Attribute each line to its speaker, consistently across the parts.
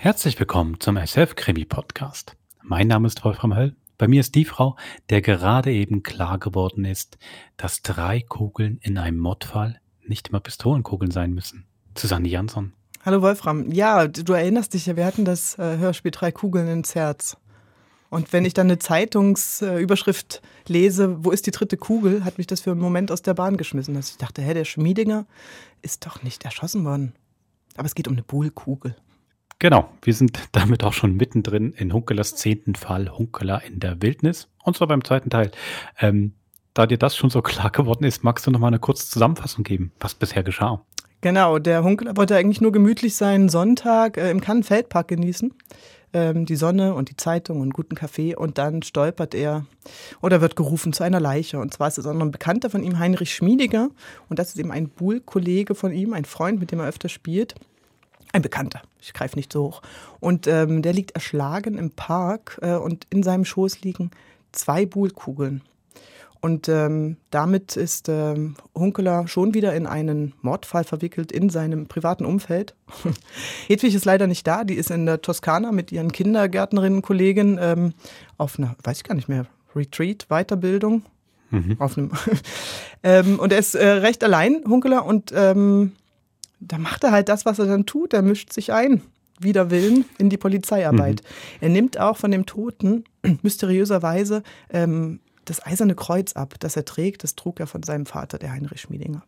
Speaker 1: Herzlich willkommen zum SF-Krimi-Podcast. Mein Name ist Wolfram Höll. Bei mir ist die Frau, der gerade eben klar geworden ist, dass drei Kugeln in einem Mordfall nicht immer Pistolenkugeln sein müssen. Susanne Jansson.
Speaker 2: Hallo Wolfram. Ja, du erinnerst dich ja, wir hatten das äh, Hörspiel Drei Kugeln ins Herz. Und wenn ich dann eine Zeitungsüberschrift lese, wo ist die dritte Kugel, hat mich das für einen Moment aus der Bahn geschmissen. Dass ich dachte, hä, der Schmiedinger ist doch nicht erschossen worden. Aber es geht um eine Buhlkugel.
Speaker 1: Genau, wir sind damit auch schon mittendrin in Hunkelers zehnten Fall, Hunkeler in der Wildnis. Und zwar beim zweiten Teil. Ähm, da dir das schon so klar geworden ist, magst du noch mal eine kurze Zusammenfassung geben, was bisher geschah?
Speaker 2: Genau, der Hunkeler wollte eigentlich nur gemütlich seinen Sonntag äh, im Kannenfeldpark genießen. Ähm, die Sonne und die Zeitung und guten Kaffee. Und dann stolpert er oder wird gerufen zu einer Leiche. Und zwar ist es auch noch ein Bekannter von ihm, Heinrich Schmiediger. Und das ist eben ein Buhl-Kollege von ihm, ein Freund, mit dem er öfter spielt. Ein Bekannter, ich greife nicht so hoch. Und ähm, der liegt erschlagen im Park äh, und in seinem Schoß liegen zwei Buhlkugeln. Und ähm, damit ist ähm, Hunkeler schon wieder in einen Mordfall verwickelt in seinem privaten Umfeld. Hedwig ist leider nicht da, die ist in der Toskana mit ihren Kindergärtnerinnen-Kollegen ähm, auf einer, weiß ich gar nicht mehr, Retreat, Weiterbildung. Mhm. Auf einem ähm, und er ist äh, recht allein, Hunkeler, und ähm, da macht er halt das, was er dann tut. Er mischt sich ein, wider Willen, in die Polizeiarbeit. Mhm. Er nimmt auch von dem Toten mysteriöserweise ähm, das eiserne Kreuz ab, das er trägt. Das trug er von seinem Vater, der Heinrich Schmiedinger.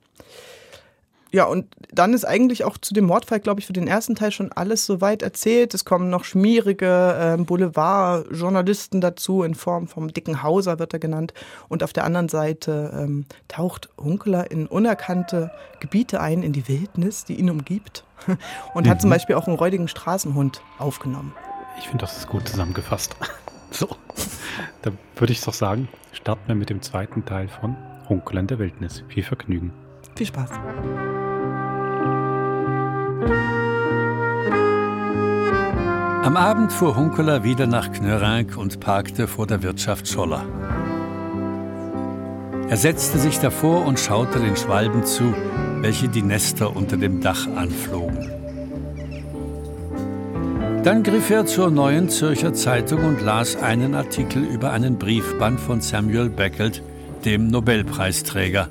Speaker 2: Ja, und dann ist eigentlich auch zu dem Mordfall, glaube ich, für den ersten Teil schon alles soweit erzählt. Es kommen noch schmierige äh, Boulevard-Journalisten dazu, in Form vom dicken Hauser wird er genannt. Und auf der anderen Seite ähm, taucht Hunkeler in unerkannte Gebiete ein, in die Wildnis, die ihn umgibt. Und mhm. hat zum Beispiel auch einen räudigen Straßenhund aufgenommen.
Speaker 1: Ich finde, das ist gut zusammengefasst. so, da würde ich doch sagen, starten wir mit dem zweiten Teil von Hunkeler in der Wildnis. Viel Vergnügen.
Speaker 2: Viel Spaß.
Speaker 3: Am Abend fuhr Hunkeler wieder nach Knörank und parkte vor der Wirtschaft Scholler. Er setzte sich davor und schaute den Schwalben zu, welche die Nester unter dem Dach anflogen. Dann griff er zur Neuen Zürcher Zeitung und las einen Artikel über einen Briefband von Samuel Beckett, dem Nobelpreisträger.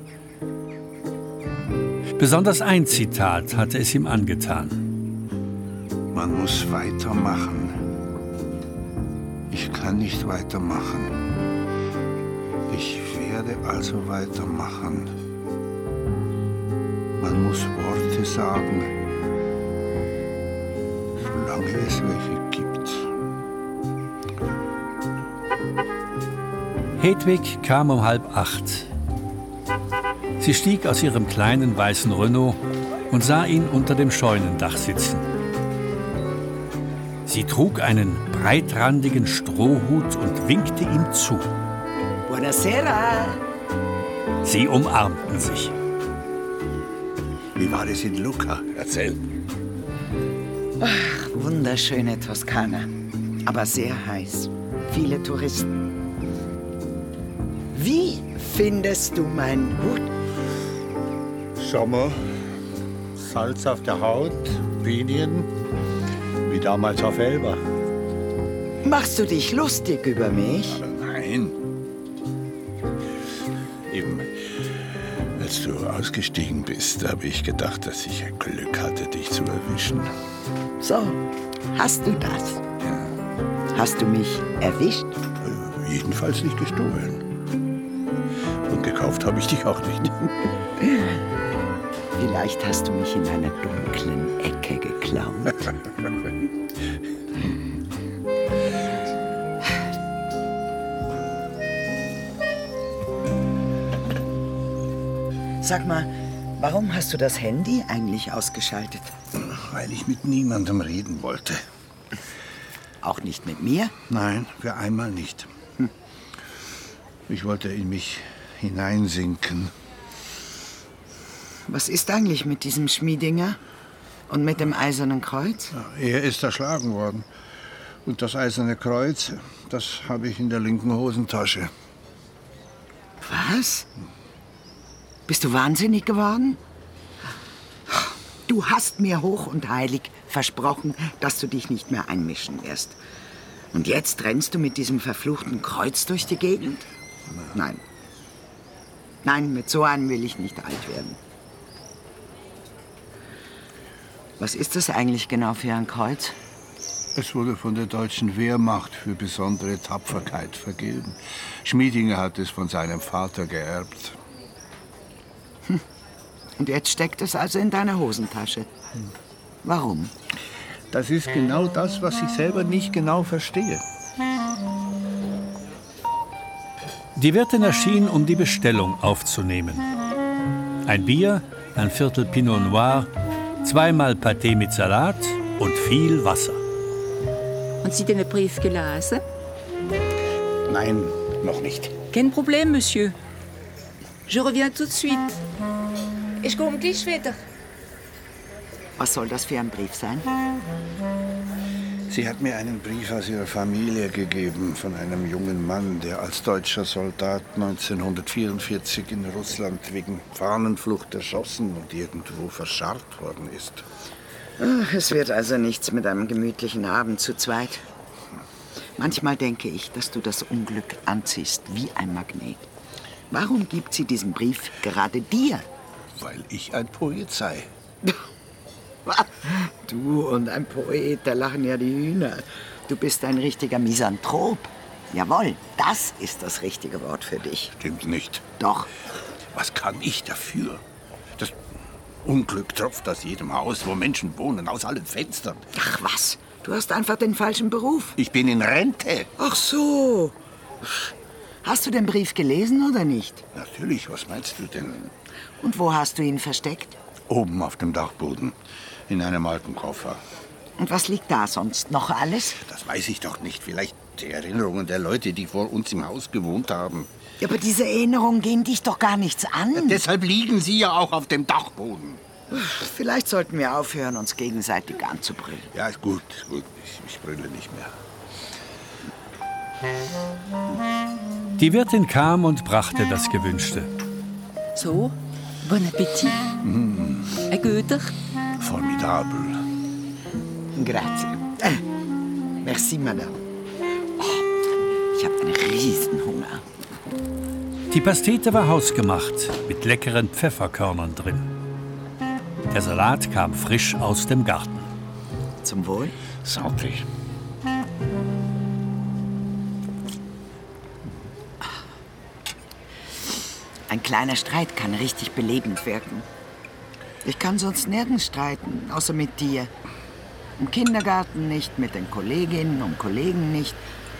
Speaker 3: Besonders ein Zitat hatte es ihm angetan.
Speaker 4: Man muss weitermachen. Ich kann nicht weitermachen. Ich werde also weitermachen. Man muss Worte sagen, solange es welche gibt.
Speaker 3: Hedwig kam um halb acht. Sie stieg aus ihrem kleinen weißen Renault und sah ihn unter dem Scheunendach sitzen. Sie trug einen breitrandigen Strohhut und winkte ihm zu.
Speaker 5: Buonasera.
Speaker 3: Sie umarmten sich.
Speaker 4: Wie war es in Lucca? Erzähl.
Speaker 5: Ach, wunderschöne Toskana. Aber sehr heiß. Viele Touristen. Wie findest du meinen Hut?
Speaker 4: Sommer, Salz auf der Haut, Pinien, wie damals auf Elba.
Speaker 5: Machst du dich lustig über mich?
Speaker 4: Nein. Eben, als du ausgestiegen bist, habe ich gedacht, dass ich ein Glück hatte, dich zu erwischen.
Speaker 5: So, hast du das?
Speaker 4: Ja.
Speaker 5: Hast du mich erwischt?
Speaker 4: Jedenfalls nicht gestohlen. Und gekauft habe ich dich auch nicht.
Speaker 5: Vielleicht hast du mich in einer dunklen Ecke geklaut. Sag mal, warum hast du das Handy eigentlich ausgeschaltet?
Speaker 4: Weil ich mit niemandem reden wollte.
Speaker 5: Auch nicht mit mir?
Speaker 4: Nein, für einmal nicht. Hm. Ich wollte in mich hineinsinken.
Speaker 5: Was ist eigentlich mit diesem Schmiedinger? Und mit dem Eisernen Kreuz?
Speaker 4: Er ist erschlagen worden. Und das Eiserne Kreuz, das habe ich in der linken Hosentasche.
Speaker 5: Was? Bist du wahnsinnig geworden? Du hast mir hoch und heilig versprochen, dass du dich nicht mehr einmischen wirst. Und jetzt rennst du mit diesem verfluchten Kreuz durch die Gegend? Nein. Nein, mit so einem will ich nicht alt werden. Was ist das eigentlich genau für ein Kreuz?
Speaker 4: Es wurde von der deutschen Wehrmacht für besondere Tapferkeit vergeben. Schmiedinger hat es von seinem Vater geerbt.
Speaker 5: Und jetzt steckt es also in deiner Hosentasche. Warum?
Speaker 4: Das ist genau das, was ich selber nicht genau verstehe.
Speaker 3: Die Wirtin erschien, um die Bestellung aufzunehmen. Ein Bier, ein Viertel Pinot Noir, zweimal Pâté mit Salat und viel Wasser.
Speaker 6: Und Sie den Brief gelesen?
Speaker 4: Nein, noch nicht.
Speaker 6: Kein Problem, Monsieur. Je reviens tout de suite. Ich komme gleich wieder.
Speaker 5: Was soll das für ein Brief sein?
Speaker 4: Sie hat mir einen Brief aus ihrer Familie gegeben von einem jungen Mann, der als deutscher Soldat 1944 in Russland wegen Fahnenflucht erschossen und irgendwo verscharrt worden ist.
Speaker 5: Ach, Es wird also nichts mit einem gemütlichen Abend zu zweit. Manchmal denke ich, dass du das Unglück anziehst wie ein Magnet. Warum gibt sie diesen Brief gerade dir?
Speaker 4: Weil ich ein Poet sei.
Speaker 5: Du und ein Poet, da lachen ja die Hühner. Du bist ein richtiger Misanthrop. Jawohl, das ist das richtige Wort für dich.
Speaker 4: Stimmt nicht.
Speaker 5: Doch,
Speaker 4: Was kann ich dafür? Das Unglück tropft aus jedem Haus, wo Menschen wohnen, aus allen Fenstern.
Speaker 5: ach was, du hast einfach den falschen Beruf.
Speaker 4: Ich bin in Rente.
Speaker 5: Ach so. Hast du den Brief gelesen oder nicht?
Speaker 4: Natürlich, was meinst du denn?
Speaker 5: Und wo hast du ihn versteckt?
Speaker 4: Oben auf dem Dachboden, in einem alten Koffer.
Speaker 5: Und was liegt da sonst noch alles?
Speaker 4: Das weiß ich doch nicht. Vielleicht die Erinnerungen der Leute, die vor uns im Haus gewohnt haben.
Speaker 5: Ja, aber diese Erinnerungen gehen dich doch gar nichts an.
Speaker 4: Deshalb liegen sie ja auch auf dem Dachboden.
Speaker 5: Vielleicht sollten wir aufhören, uns gegenseitig anzubrüllen.
Speaker 4: Ja, ist gut, gut. Ich, ich brülle nicht mehr.
Speaker 3: Die Wirtin kam und brachte das Gewünschte.
Speaker 6: So, bon Appetit. Ein guter.
Speaker 4: Formidabel.
Speaker 5: Grazie. Äh, merci, Madame. Oh, ich habe einen Riesenhunger.
Speaker 3: Die Pastete war hausgemacht, mit leckeren Pfefferkörnern drin. Der Salat kam frisch aus dem Garten.
Speaker 5: Zum Wohl.
Speaker 4: Santé.
Speaker 5: Ein kleiner Streit kann richtig belebend wirken. Ich kann sonst nirgends streiten, außer mit dir. Im Kindergarten nicht, mit den Kolleginnen und Kollegen nicht,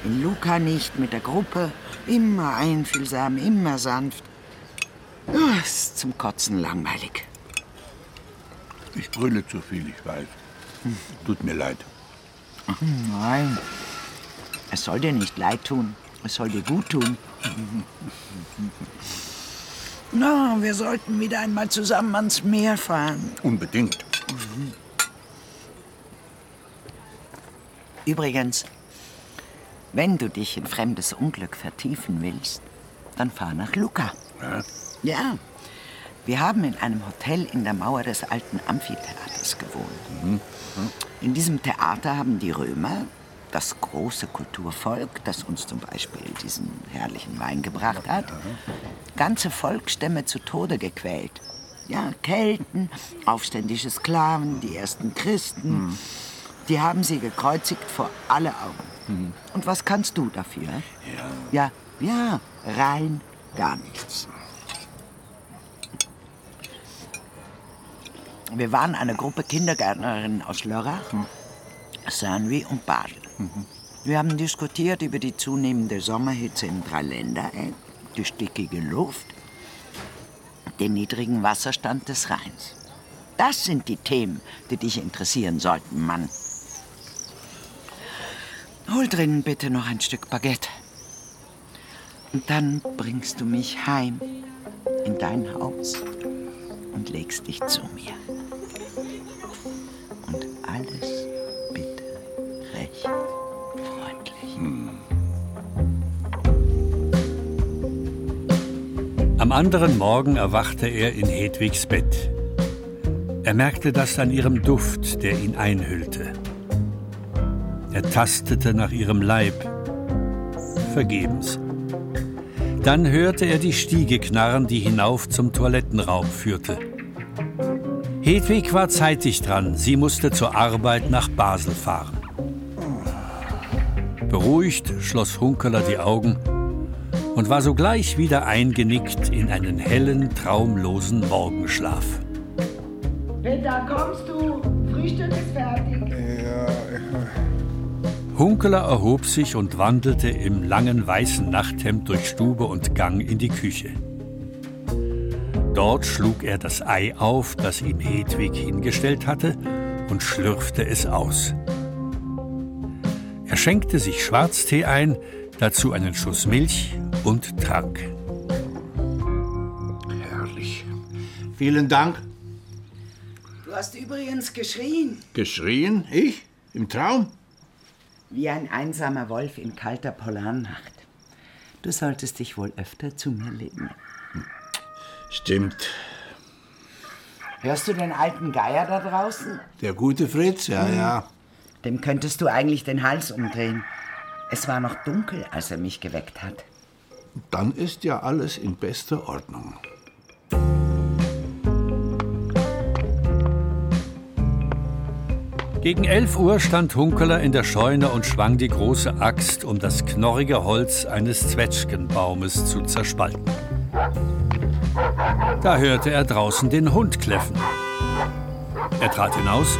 Speaker 5: in Luca nicht, mit der Gruppe. Immer einfühlsam, immer sanft. Ah, ist zum Kotzen langweilig.
Speaker 4: Ich brülle zu viel, ich weiß. Tut mir leid.
Speaker 5: Nein, es soll dir nicht leid tun. Es soll dir gut tun. Na, wir sollten wieder einmal zusammen ans Meer fahren.
Speaker 4: Unbedingt.
Speaker 5: Übrigens, wenn du dich in fremdes Unglück vertiefen willst, dann fahr nach Lucca.
Speaker 4: Ja?
Speaker 5: Ja, wir haben in einem Hotel in der Mauer des alten Amphitheaters gewohnt. In diesem Theater haben die Römer, das große Kulturvolk, das uns zum Beispiel diesen herrlichen Wein gebracht hat, ganze Volksstämme zu Tode gequält. Ja, Kelten, aufständische Sklaven, die ersten Christen. Die haben sie gekreuzigt vor alle Augen. Und was kannst du dafür? Ja. Ja, rein gar nichts. Wir waren eine Gruppe Kindergärtnerinnen aus Lörrach, Saint-Louis und Basel. Wir haben diskutiert über die zunehmende Sommerhitze im Dreiländereck, die stickige Luft, den niedrigen Wasserstand des Rheins. Das sind die Themen, die dich interessieren sollten, Mann. Hol drinnen bitte noch ein Stück Baguette. Und dann bringst du mich heim in dein Haus und legst dich zu mir. Und alles
Speaker 3: Am anderen Morgen erwachte er in Hedwigs Bett. Er merkte das an ihrem Duft, der ihn einhüllte. Er tastete nach ihrem Leib. Vergebens. Dann hörte er die Stiege knarren, die hinauf zum Toilettenraum führte. Hedwig war zeitig dran. Sie musste zur Arbeit nach Basel fahren. Beruhigt schloss Hunkeler die Augen und war sogleich wieder eingenickt in einen hellen, traumlosen Morgenschlaf.
Speaker 7: Peter, kommst du? Frühstück ist fertig.
Speaker 4: Ja,
Speaker 3: Hunkeler erhob sich und wandelte im langen weißen Nachthemd durch Stube und Gang in die Küche. Dort schlug er das Ei auf, das ihm Hedwig hingestellt hatte, und schlürfte es aus. Er schenkte sich Schwarztee ein, dazu einen Schuss Milch und trank.
Speaker 4: herrlich. Vielen Dank.
Speaker 5: Du hast übrigens geschrien,
Speaker 4: Geschrien? Ich? Im Traum?
Speaker 5: wie ein einsamer Wolf in kalter Polarnacht. Du solltest dich wohl öfter zu mir legen.
Speaker 4: Stimmt.
Speaker 5: Hörst du den alten Geier da draußen?
Speaker 4: Der gute Fritz, ja, ja.
Speaker 5: Dem könntest du eigentlich den Hals umdrehen. Es war noch dunkel, als er mich geweckt hat.
Speaker 4: Dann ist ja alles in bester Ordnung.
Speaker 3: Gegen 11 Uhr stand Hunkeler in der Scheune und schwang die große Axt, um das knorrige Holz eines Zwetschgenbaumes zu zerspalten. Da hörte er draußen den Hund kläffen. Er trat hinaus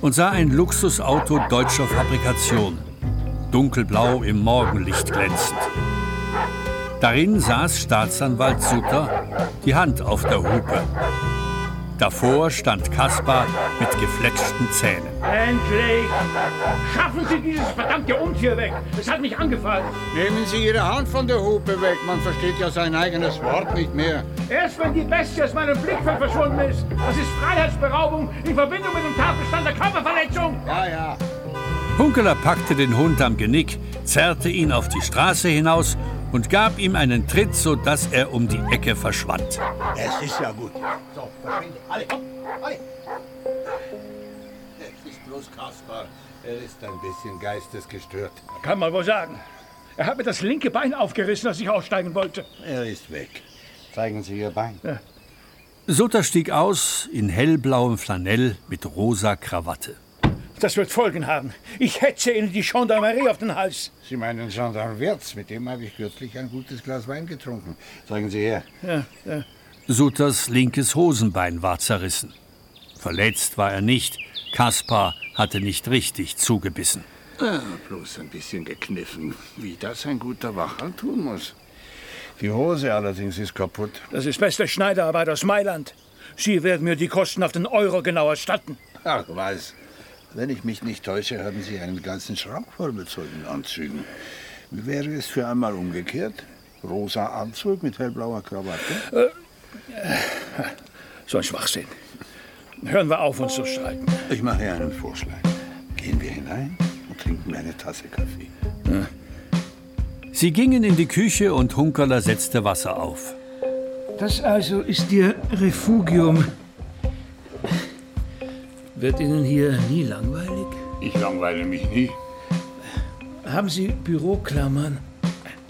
Speaker 3: und sah ein Luxusauto deutscher Fabrikation, dunkelblau im Morgenlicht glänzend. Darin saß Staatsanwalt Sutter, die Hand auf der Hupe. Davor stand Kaspar mit gefletschten Zähnen.
Speaker 8: Endlich! Schaffen Sie dieses verdammte Untier weg! Es hat mich angefallen.
Speaker 9: Nehmen Sie Ihre Hand von der Hupe weg. Man versteht ja sein eigenes Wort nicht mehr.
Speaker 8: Erst wenn die Bestie aus meinem Blickfeld verschwunden ist. Das ist Freiheitsberaubung in Verbindung mit dem Tatbestand der Körperverletzung.
Speaker 9: Ja, ja.
Speaker 3: Hunkeler packte den Hund am Genick, zerrte ihn auf die Straße hinaus und gab ihm einen Tritt, sodass er um die Ecke verschwand.
Speaker 9: Es ist ja gut. So, verschwinde. Alle, komm, alle. Es ist bloß Kaspar. Er ist ein bisschen geistesgestört.
Speaker 8: Kann man wohl sagen. Er hat mir das linke Bein aufgerissen, als ich aussteigen wollte.
Speaker 9: Er ist weg. Zeigen Sie Ihr Bein.
Speaker 3: Sutter stieg aus in hellblauem Flanell mit rosa Krawatte.
Speaker 8: Das wird Folgen haben. Ich hetze Ihnen die Gendarmerie auf den Hals.
Speaker 9: Sie meinen Gendarm Wirz. Mit dem habe ich kürzlich ein gutes Glas Wein getrunken. Zeigen Sie her.
Speaker 8: Ja, ja.
Speaker 3: Sutters linkes Hosenbein war zerrissen. Verletzt war er nicht. Kaspar hatte nicht richtig zugebissen.
Speaker 4: Ah, bloß ein bisschen gekniffen. Wie das ein guter Wachal tun muss. Die Hose allerdings ist kaputt.
Speaker 8: Das ist beste Schneiderarbeit aus Mailand. Sie werden mir die Kosten auf den Euro genau erstatten.
Speaker 4: Ach, was. Wenn ich mich nicht täusche, haben Sie einen ganzen Schrank voll mit solchen Anzügen. Wie wäre es für einmal umgekehrt? Rosa Anzug mit hellblauer Krawatte?
Speaker 8: So ein Schwachsinn. Hören wir auf, uns zu streiten.
Speaker 4: Ich mache Ihnen einen Vorschlag. Gehen wir hinein und trinken eine Tasse Kaffee.
Speaker 3: Sie gingen in die Küche und Hunkerler setzte Wasser auf.
Speaker 8: Das also ist Ihr Refugium. Wird Ihnen hier nie langweilig?
Speaker 4: Ich langweile mich nie.
Speaker 8: Haben Sie Büroklammern?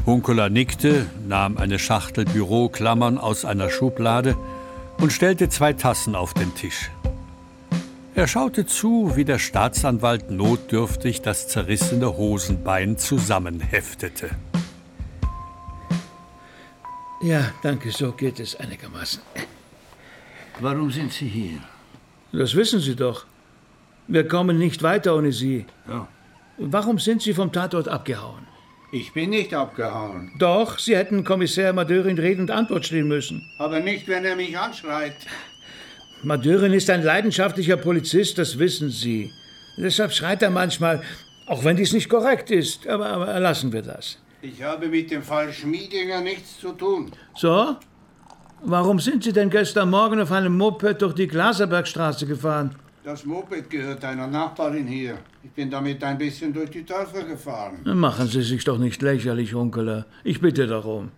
Speaker 3: Hunkeler nickte, nahm eine Schachtel Büroklammern aus einer Schublade und stellte zwei Tassen auf den Tisch. Er schaute zu, wie der Staatsanwalt notdürftig das zerrissene Hosenbein zusammenheftete.
Speaker 8: Ja, danke, so geht es einigermaßen.
Speaker 4: Warum sind Sie hier?
Speaker 8: Das wissen Sie doch. Wir kommen nicht weiter ohne Sie.
Speaker 4: Ja.
Speaker 8: Warum sind Sie vom Tatort abgehauen?
Speaker 9: Ich bin nicht abgehauen.
Speaker 8: Doch, Sie hätten Kommissär Madörin Rede und Antwort stehen müssen.
Speaker 9: Aber nicht, wenn er mich anschreit.
Speaker 8: Madörin ist ein leidenschaftlicher Polizist, das wissen Sie. Deshalb schreit er manchmal, auch wenn dies nicht korrekt ist. Aber, aber lassen wir das.
Speaker 9: Ich habe mit dem Fall Schmiedinger nichts zu tun.
Speaker 8: So? Warum sind Sie denn gestern Morgen auf einem Moped durch die Glaserbergstraße gefahren?
Speaker 9: Das Moped gehört einer Nachbarin hier. Ich bin damit ein bisschen durch die Dörfer gefahren.
Speaker 8: Machen Sie sich doch nicht lächerlich, Onkeler. Ich bitte darum.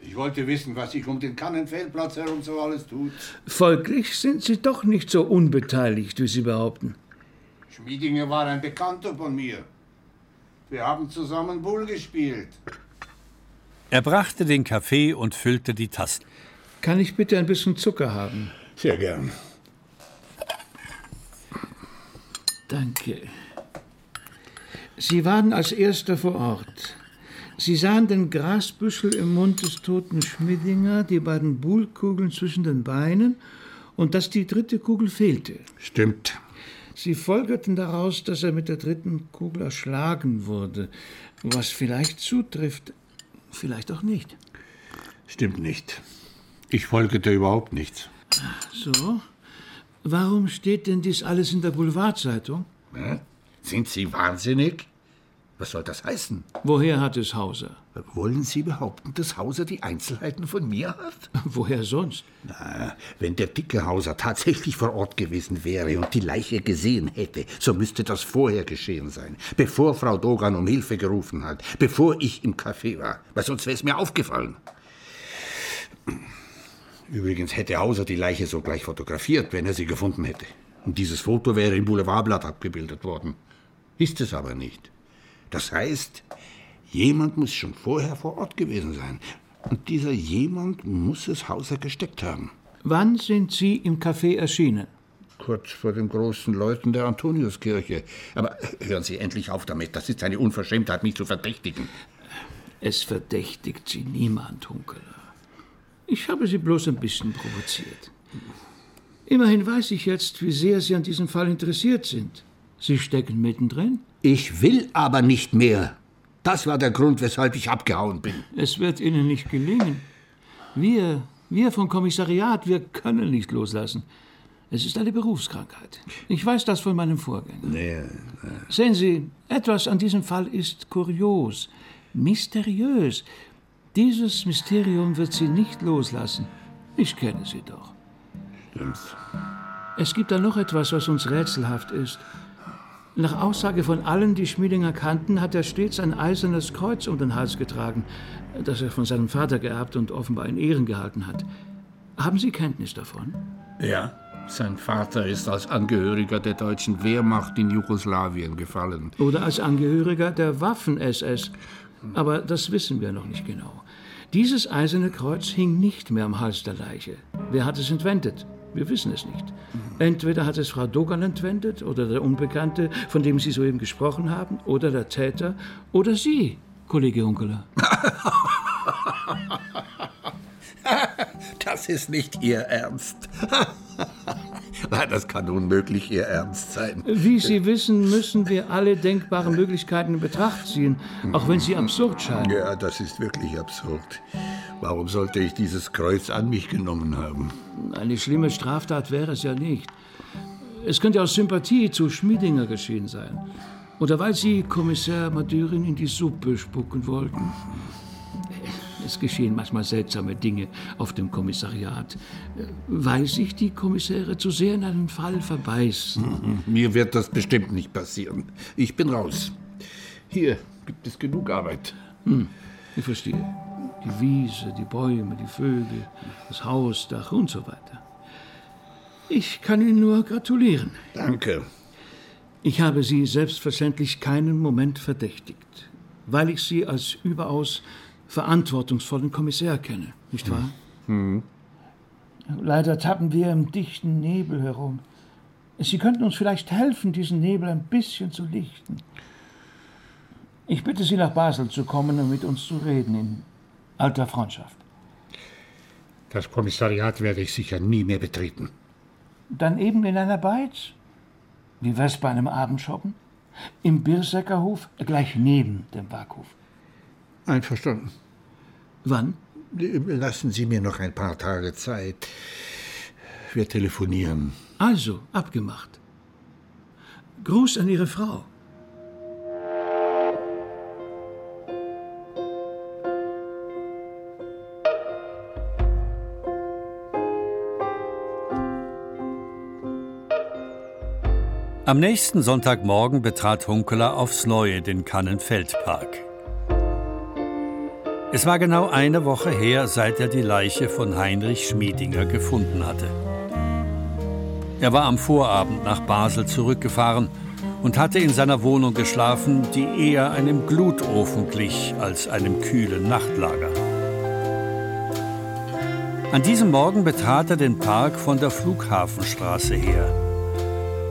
Speaker 4: Ich wollte wissen, was sich um den Kannenfeldplatz herum so alles tut.
Speaker 8: Folglich sind Sie doch nicht so unbeteiligt, wie Sie behaupten.
Speaker 4: Schmiedinger war ein Bekannter von mir. Wir haben zusammen Bull gespielt.
Speaker 3: Er brachte den Kaffee und füllte die Tassen.
Speaker 8: Kann ich bitte ein bisschen Zucker haben?
Speaker 4: Sehr gern.
Speaker 8: Danke. Sie waren als Erster vor Ort. Sie sahen den Grasbüschel im Mund des toten Schmidinger, die beiden Buhlkugeln zwischen den Beinen und dass die dritte Kugel fehlte.
Speaker 4: Stimmt.
Speaker 8: Sie folgerten daraus, dass er mit der dritten Kugel erschlagen wurde, was vielleicht zutrifft, vielleicht auch nicht.
Speaker 4: Stimmt nicht. Ich folgete überhaupt nichts.
Speaker 8: So? Warum steht denn dies alles in der Boulevardzeitung?
Speaker 4: Hä? Sind Sie wahnsinnig? Was soll das heißen?
Speaker 8: Woher hat es Hauser?
Speaker 4: Wollen Sie behaupten, dass Hauser die Einzelheiten von mir hat?
Speaker 8: Woher sonst?
Speaker 4: Na, wenn der dicke Hauser tatsächlich vor Ort gewesen wäre und die Leiche gesehen hätte, so müsste das vorher geschehen sein, bevor Frau Dogan um Hilfe gerufen hat, bevor ich im Café war, weil sonst wäre es mir aufgefallen. Übrigens hätte Hauser die Leiche sogleich fotografiert, wenn er sie gefunden hätte. Und dieses Foto wäre im Boulevardblatt abgebildet worden. Ist es aber nicht. Das heißt, jemand muss schon vorher vor Ort gewesen sein. Und dieser jemand muss es Hauser gesteckt haben.
Speaker 8: Wann sind Sie im Café erschienen?
Speaker 4: Kurz vor den großen Leuten der Antoniuskirche. Aber hören Sie endlich auf damit. Das ist eine Unverschämtheit, mich zu verdächtigen.
Speaker 8: Es verdächtigt Sie niemand, Hunkeler. Ich habe Sie bloß ein bisschen provoziert. Immerhin weiß ich jetzt, wie sehr Sie an diesem Fall interessiert sind. Sie stecken mittendrin?
Speaker 4: Ich will aber nicht mehr. Das war der Grund, weshalb ich abgehauen bin.
Speaker 8: Es wird Ihnen nicht gelingen. Wir, wir vom Kommissariat, wir können nicht loslassen. Es ist eine Berufskrankheit. Ich weiß das von meinem Vorgänger.
Speaker 4: Nee,
Speaker 8: Sehen Sie, etwas an diesem Fall ist kurios, mysteriös. Dieses Mysterium wird Sie nicht loslassen. Ich kenne Sie doch.
Speaker 4: Stimmt's.
Speaker 8: Es gibt da noch etwas, was uns rätselhaft ist. Nach Aussage von allen, die Schmiedinger kannten, hat er stets ein eisernes Kreuz um den Hals getragen, das er von seinem Vater geerbt und offenbar in Ehren gehalten hat. Haben Sie Kenntnis davon?
Speaker 4: Ja, sein Vater ist als Angehöriger der deutschen Wehrmacht in Jugoslawien gefallen.
Speaker 8: Oder als Angehöriger der Waffen-SS. Aber das wissen wir noch nicht genau. Dieses eiserne Kreuz hing nicht mehr am Hals der Leiche. Wer hat es entwendet? Wir wissen es nicht. Entweder hat es Frau Dogan entwendet oder der Unbekannte, von dem Sie soeben gesprochen haben, oder der Täter oder Sie, Kollege Hunkeler.
Speaker 4: Das ist nicht Ihr Ernst. Nein, das kann unmöglich Ihr Ernst sein.
Speaker 8: Wie Sie wissen, müssen wir alle denkbaren Möglichkeiten in Betracht ziehen, auch wenn sie absurd scheinen.
Speaker 4: Ja, das ist wirklich absurd. Warum sollte ich dieses Kreuz an mich genommen haben?
Speaker 8: Eine schlimme Straftat wäre es ja nicht. Es könnte aus Sympathie zu Schmiedinger geschehen sein. Oder weil Sie Kommissar Madurin in die Suppe spucken wollten. Es geschehen manchmal seltsame Dinge auf dem Kommissariat, weil sich die Kommissäre zu sehr in einen Fall verbeißen.
Speaker 4: Mir wird das bestimmt nicht passieren. Ich bin raus. Hier gibt es genug Arbeit.
Speaker 8: Hm, ich verstehe. Die Wiese, die Bäume, die Vögel, das Hausdach und so weiter. Ich kann Ihnen nur gratulieren.
Speaker 4: Danke.
Speaker 8: Ich habe Sie selbstverständlich keinen Moment verdächtigt, weil ich Sie als überaus verantwortungsvollen Kommissär kenne, nicht wahr?
Speaker 4: Hm.
Speaker 8: Leider tappen wir im dichten Nebel herum. Sie könnten uns vielleicht helfen, diesen Nebel ein bisschen zu lichten. Ich bitte Sie, nach Basel zu kommen und mit uns zu reden, in alter Freundschaft.
Speaker 4: Das Kommissariat werde ich sicher nie mehr betreten.
Speaker 8: Dann eben in einer Beiz. Wie wär's bei einem Abendschoppen? Im Birsäckerhof, gleich neben dem Backhof.
Speaker 4: Einverstanden.
Speaker 8: Wann?
Speaker 4: Lassen Sie mir noch ein paar Tage Zeit. Wir telefonieren.
Speaker 8: Also, abgemacht. Gruß an Ihre Frau.
Speaker 3: Am nächsten Sonntagmorgen betrat Hunkeler aufs Neue den Kannenfeldpark. Es war genau eine Woche her, seit er die Leiche von Heinrich Schmiedinger gefunden hatte. Er war am Vorabend nach Basel zurückgefahren und hatte in seiner Wohnung geschlafen, die eher einem Glutofen glich als einem kühlen Nachtlager. An diesem Morgen betrat er den Park von der Flughafenstraße her.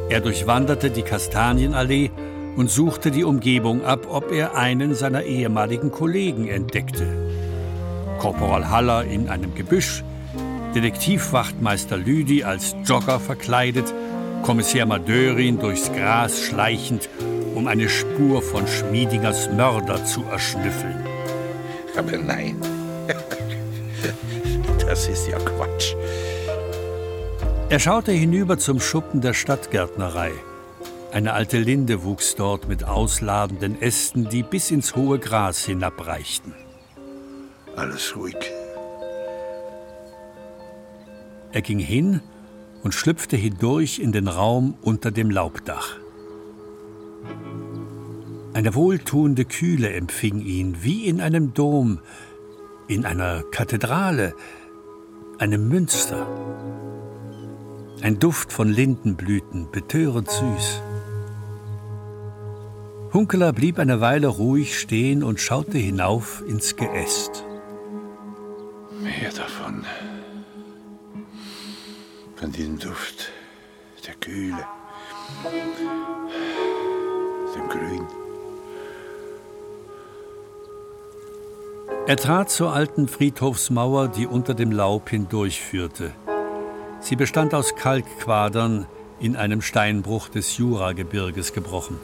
Speaker 3: Er durchwanderte die Kastanienallee und suchte die Umgebung ab, ob er einen seiner ehemaligen Kollegen entdeckte. Korporal Haller in einem Gebüsch, Detektivwachtmeister Lüdi als Jogger verkleidet, Kommissär Madörin durchs Gras schleichend, um eine Spur von Schmiedingers Mörder zu erschnüffeln.
Speaker 4: Aber nein, das ist ja Quatsch.
Speaker 3: Er schaute hinüber zum Schuppen der Stadtgärtnerei. Eine alte Linde wuchs dort mit ausladenden Ästen, die bis ins hohe Gras hinabreichten.
Speaker 4: Alles ruhig.
Speaker 3: Er ging hin und schlüpfte hindurch in den Raum unter dem Laubdach. Eine wohltuende Kühle empfing ihn, wie in einem Dom, in einer Kathedrale, einem Münster. Ein Duft von Lindenblüten, betörend süß. Hunkeler blieb eine Weile ruhig stehen und schaute hinauf ins Geäst.
Speaker 4: Mehr davon. Von diesem Duft, der Kühle, dem Grün.
Speaker 3: Er trat zur alten Friedhofsmauer, die unter dem Laub hindurchführte. Sie bestand aus Kalkquadern in einem Steinbruch des Juragebirges gebrochen.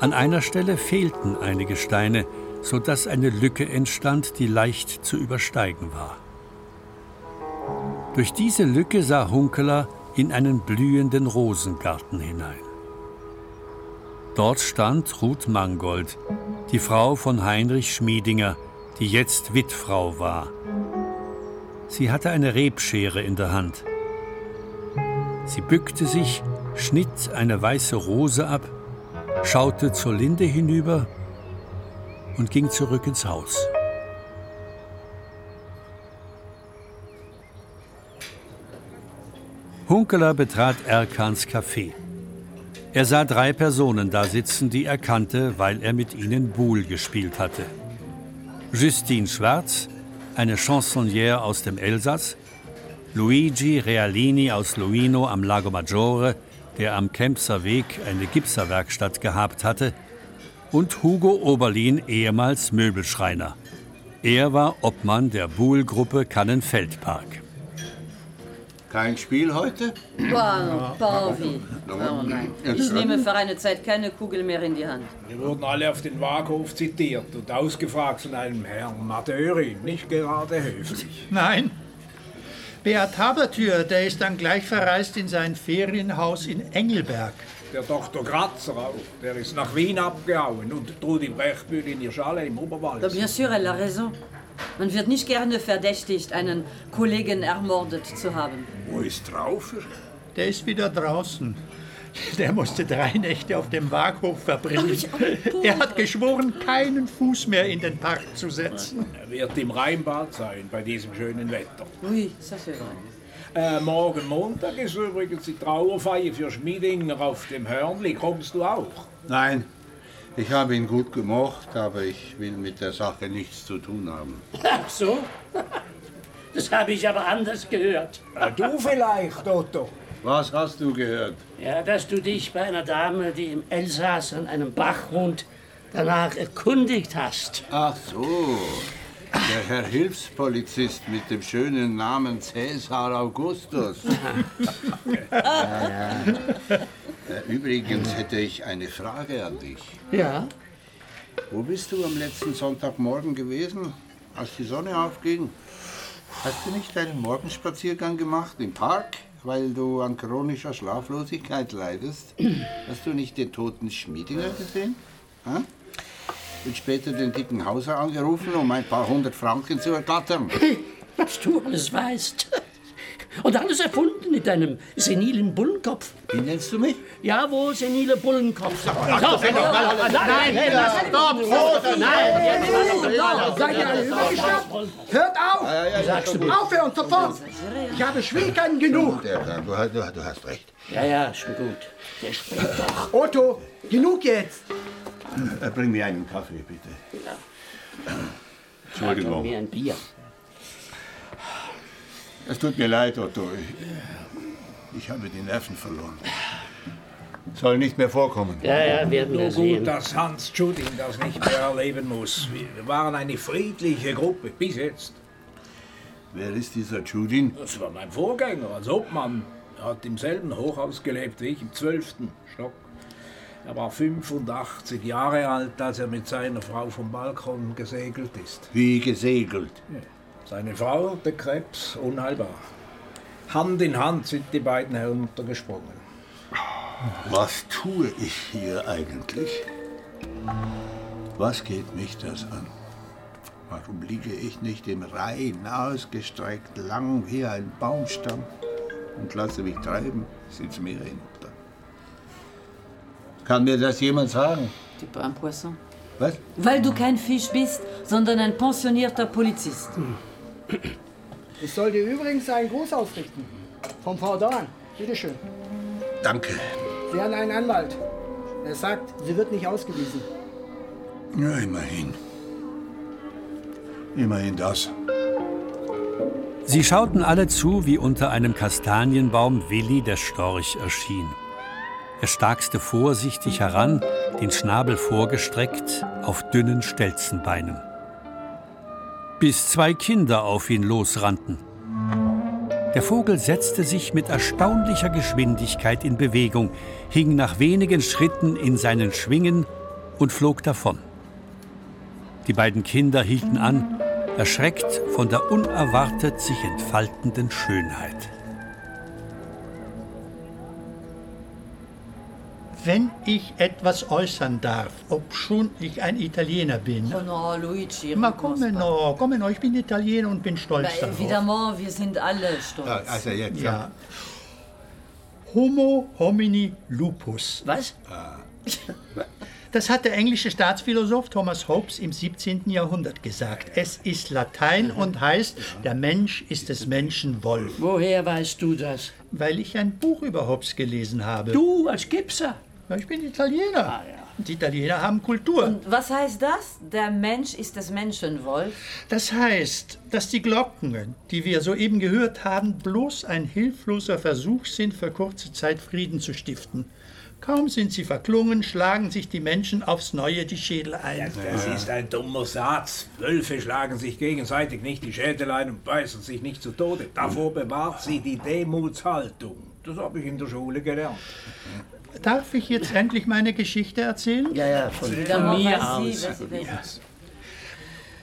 Speaker 3: An einer Stelle fehlten einige Steine, sodass eine Lücke entstand, die leicht zu übersteigen war. Durch diese Lücke sah Hunkeler in einen blühenden Rosengarten hinein. Dort stand Ruth Mangold, die Frau von Heinrich Schmiedinger, die jetzt Witfrau war. Sie hatte eine Rebschere in der Hand. Sie bückte sich, schnitt eine weiße Rose ab schaute zur Linde hinüber und ging zurück ins Haus. Hunkeler betrat Erkans Café. Er sah drei Personen da sitzen, die er kannte, weil er mit ihnen Boule gespielt hatte. Justine Schwarz, eine Chansonnière aus dem Elsass, Luigi Realini aus Luino am Lago Maggiore, der am Kempser Weg eine Gipserwerkstatt gehabt hatte, und Hugo Oberlin, ehemals Möbelschreiner. Er war Obmann der Buhl-Gruppe Kannenfeldpark.
Speaker 9: Kein Spiel heute?
Speaker 10: Wow, Bauwi. Oh nein. Ich nehme für eine Zeit keine Kugel mehr in die Hand.
Speaker 11: Wir wurden alle auf den Waaghof zitiert und ausgefragt von einem Herrn Madeurin. Nicht gerade höflich.
Speaker 12: Nein, Beat Habertür, der ist dann gleich verreist in sein Ferienhaus in Engelberg.
Speaker 11: Der Dr. Kratzer auch, der ist nach Wien abgehauen und Trudi Brechbühl in ihr Schale im Oberwald.
Speaker 10: Bien sûr, elle a raison. Man wird nicht gerne verdächtigt, einen Kollegen ermordet zu haben.
Speaker 4: Wo ist Traufer?
Speaker 12: Der ist wieder draußen. Der musste drei Nächte auf dem Waaghof verbringen. Er hat geschworen, keinen Fuß mehr in den Park zu setzen.
Speaker 11: Er wird im Rheinbad sein, bei diesem schönen Wetter.
Speaker 10: Oui, ça vrai.
Speaker 11: Äh, morgen Montag ist übrigens die Trauerfeier für Schmiedinger auf dem Hörnli. Kommst du auch?
Speaker 9: Nein, ich habe ihn gut gemocht, aber ich will mit der Sache nichts zu tun haben.
Speaker 13: Ach so? Das habe ich aber anders gehört.
Speaker 11: Äh, du vielleicht, Otto.
Speaker 9: Was hast du gehört?
Speaker 13: Ja, dass du dich bei einer Dame, die im Elsass an einem Bach wohnt, danach erkundigt hast.
Speaker 9: Ach so. Der Herr Hilfspolizist mit dem schönen Namen Cäsar Augustus. ja, ja. Äh, Übrigens hätte ich eine Frage an dich.
Speaker 13: Ja?
Speaker 9: Wo bist du am letzten Sonntagmorgen gewesen, als die Sonne aufging? Hast du nicht einen Morgenspaziergang gemacht im Park? Weil du an chronischer Schlaflosigkeit leidest? Hast du nicht den toten Schmiedinger gesehen? Ha? Und später den dicken Hauser angerufen, um ein paar hundert Franken zu ergattern.
Speaker 13: Was du alles weißt. Und alles erfunden. mit deinem senilen Bullenkopf.
Speaker 9: Wie nennst du mich?
Speaker 13: Jawohl, senile Bullenkopf. Nein,
Speaker 9: Nein, stopp, stopp,
Speaker 13: nein,
Speaker 7: Ja, seid ihr alle übergeschnappt? Hört auf!
Speaker 9: ja,
Speaker 13: Sagst du mir?
Speaker 7: Aufhören, sofort! Ich habe Schwierigkeiten genug.
Speaker 9: Du, hast- recht.
Speaker 13: Ja, ja, schon gut. Der springt doch.
Speaker 7: Otto, genug jetzt!
Speaker 9: Äh, Bring mir einen Kaffee, bitte.
Speaker 13: Sag
Speaker 9: Entschuldigung.
Speaker 13: mir ein Bier.
Speaker 9: Es tut mir leid, Otto. Ich, ich habe die Nerven verloren. Soll nicht mehr vorkommen.
Speaker 13: Ja, ja, werden
Speaker 11: Nur
Speaker 13: wir
Speaker 11: gut,
Speaker 13: sehen.
Speaker 11: dass Hans Judin das nicht mehr erleben muss. Wir waren eine friedliche Gruppe, bis jetzt.
Speaker 9: Wer ist dieser Judin?
Speaker 11: Das war mein Vorgänger als Obmann. Er hat im selben Hochhaus gelebt wie ich, im 12. Stock. Er war 85 Jahre alt, als er mit seiner Frau vom Balkon gesegelt ist.
Speaker 9: Wie gesegelt.
Speaker 11: Seine Frau hatte Krebs, unheilbar. Hand in Hand sind die beiden heruntergesprungen.
Speaker 9: Was tue ich hier eigentlich? Was geht mich das an? Warum liege ich nicht im Rhein ausgestreckt lang wie ein Baumstamm und lasse mich treiben ins Meer hinunter? Kann mir das jemand sagen?
Speaker 10: Tu pas un poisson.
Speaker 9: Was?
Speaker 10: Weil du kein Fisch bist, sondern ein pensionierter Polizist.
Speaker 7: Ich soll dir übrigens einen Gruß ausrichten. Vom Frau Dorn. Bitteschön.
Speaker 9: Danke.
Speaker 7: Sie hat einen Anwalt. Er sagt, sie wird nicht ausgewiesen.
Speaker 9: Ja, immerhin. Immerhin das.
Speaker 3: Sie schauten alle zu, wie unter einem Kastanienbaum Willi der Storch erschien. Er starkste vorsichtig heran, den Schnabel vorgestreckt, auf dünnen Stelzenbeinen. Bis zwei Kinder auf ihn losrannten. Der Vogel setzte sich mit erstaunlicher Geschwindigkeit in Bewegung, hing nach wenigen Schritten in seinen Schwingen und flog davon. Die beiden Kinder hielten an, erschreckt von der unerwartet sich entfaltenden Schönheit.
Speaker 12: Wenn ich etwas äußern darf, obschon ich ein Italiener bin.
Speaker 10: Oh no, Luigi.
Speaker 12: Ma come no, come no, ich bin Italiener und bin stolz
Speaker 10: Bah,
Speaker 12: darauf.
Speaker 10: évidemment, wir sind alle stolz.
Speaker 9: Also jetzt.
Speaker 12: Ja. Homo homini lupus.
Speaker 13: Was?
Speaker 12: Das hat der englische Staatsphilosoph Thomas Hobbes im 17. Jahrhundert gesagt. Es ist Latein und heißt, der Mensch ist des Menschen Wolf.
Speaker 13: Woher weißt du das?
Speaker 12: Weil ich ein Buch über Hobbes gelesen habe.
Speaker 13: Du als Gipser?
Speaker 12: Ja, ich bin Italiener. Die Italiener haben Kultur.
Speaker 10: Was heißt das? Der Mensch ist des Menschen Wolf?
Speaker 12: Das heißt, dass die Glocken, die wir soeben gehört haben, bloß ein hilfloser Versuch sind, für kurze Zeit Frieden zu stiften. Kaum sind sie verklungen, schlagen sich die Menschen aufs Neue die Schädel ein.
Speaker 11: Das ist ein dummer Satz. Wölfe schlagen sich gegenseitig nicht die Schädel ein und beißen sich nicht zu Tode. Davor bewahrt sie die Demutshaltung. Das habe ich in der Schule gelernt.
Speaker 12: Darf ich jetzt endlich meine Geschichte erzählen?
Speaker 13: Ja, ja, von, von mir
Speaker 10: vas-y,
Speaker 13: aus.
Speaker 10: vas-y.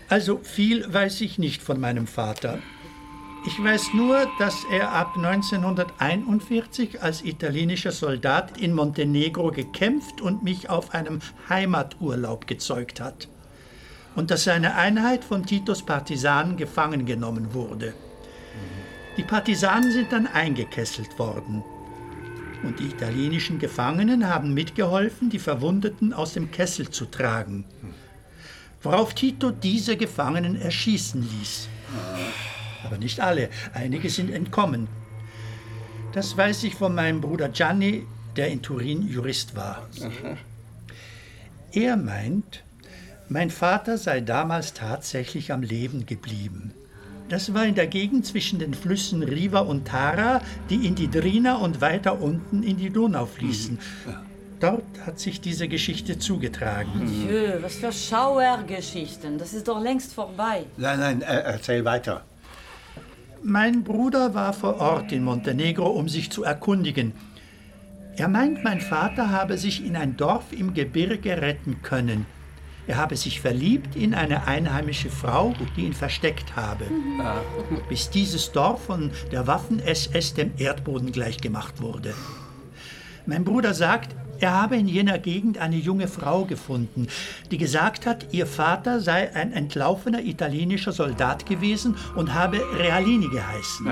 Speaker 12: Also viel weiß ich nicht von meinem Vater. Ich weiß nur, dass er ab 1941 als italienischer Soldat in Montenegro gekämpft und mich auf einem Heimaturlaub gezeugt hat. Und dass seine Einheit von Titos Partisanen gefangen genommen wurde. Die Partisanen sind dann eingekesselt worden. Und die italienischen Gefangenen haben mitgeholfen, die Verwundeten aus dem Kessel zu tragen. Worauf Tito diese Gefangenen erschießen ließ. Aber nicht alle, einige sind entkommen. Das weiß ich von meinem Bruder Gianni, der in Turin Jurist war. Er meint, mein Vater sei damals tatsächlich am Leben geblieben. Das war in der Gegend zwischen den Flüssen Riva und Tara, die in die Drina und weiter unten in die Donau fließen. Dort hat sich diese Geschichte zugetragen.
Speaker 10: Dieu, was für Schauergeschichten. Das ist doch längst vorbei.
Speaker 9: Nein, nein, äh, erzähl weiter.
Speaker 12: Mein Bruder war vor Ort in Montenegro, um sich zu erkundigen. Er meint, mein Vater habe sich in ein Dorf im Gebirge retten können. Er habe sich verliebt in eine einheimische Frau, die ihn versteckt habe. Bis dieses Dorf von der Waffen-SS dem Erdboden gleichgemacht wurde. Mein Bruder sagt, er habe in jener Gegend eine junge Frau gefunden, die gesagt hat, ihr Vater sei ein entlaufener italienischer Soldat gewesen und habe Realini geheißen.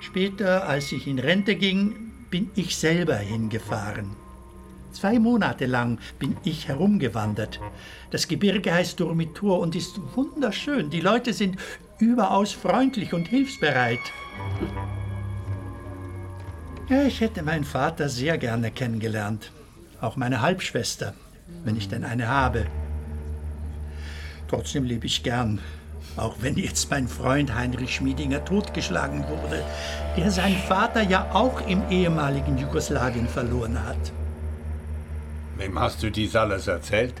Speaker 12: Später, als ich in Rente ging, bin ich selber hingefahren. Zwei Monate lang bin ich herumgewandert. Das Gebirge heißt Durmitur und ist wunderschön. Die Leute sind überaus freundlich und hilfsbereit. Ja, ich hätte meinen Vater sehr gerne kennengelernt. Auch meine Halbschwester, wenn ich denn eine habe. Trotzdem lebe ich gern. Auch wenn jetzt mein Freund Heinrich Schmiedinger totgeschlagen wurde, der seinen Vater ja auch im ehemaligen Jugoslawien verloren hat.
Speaker 14: Wem hast du dies alles erzählt?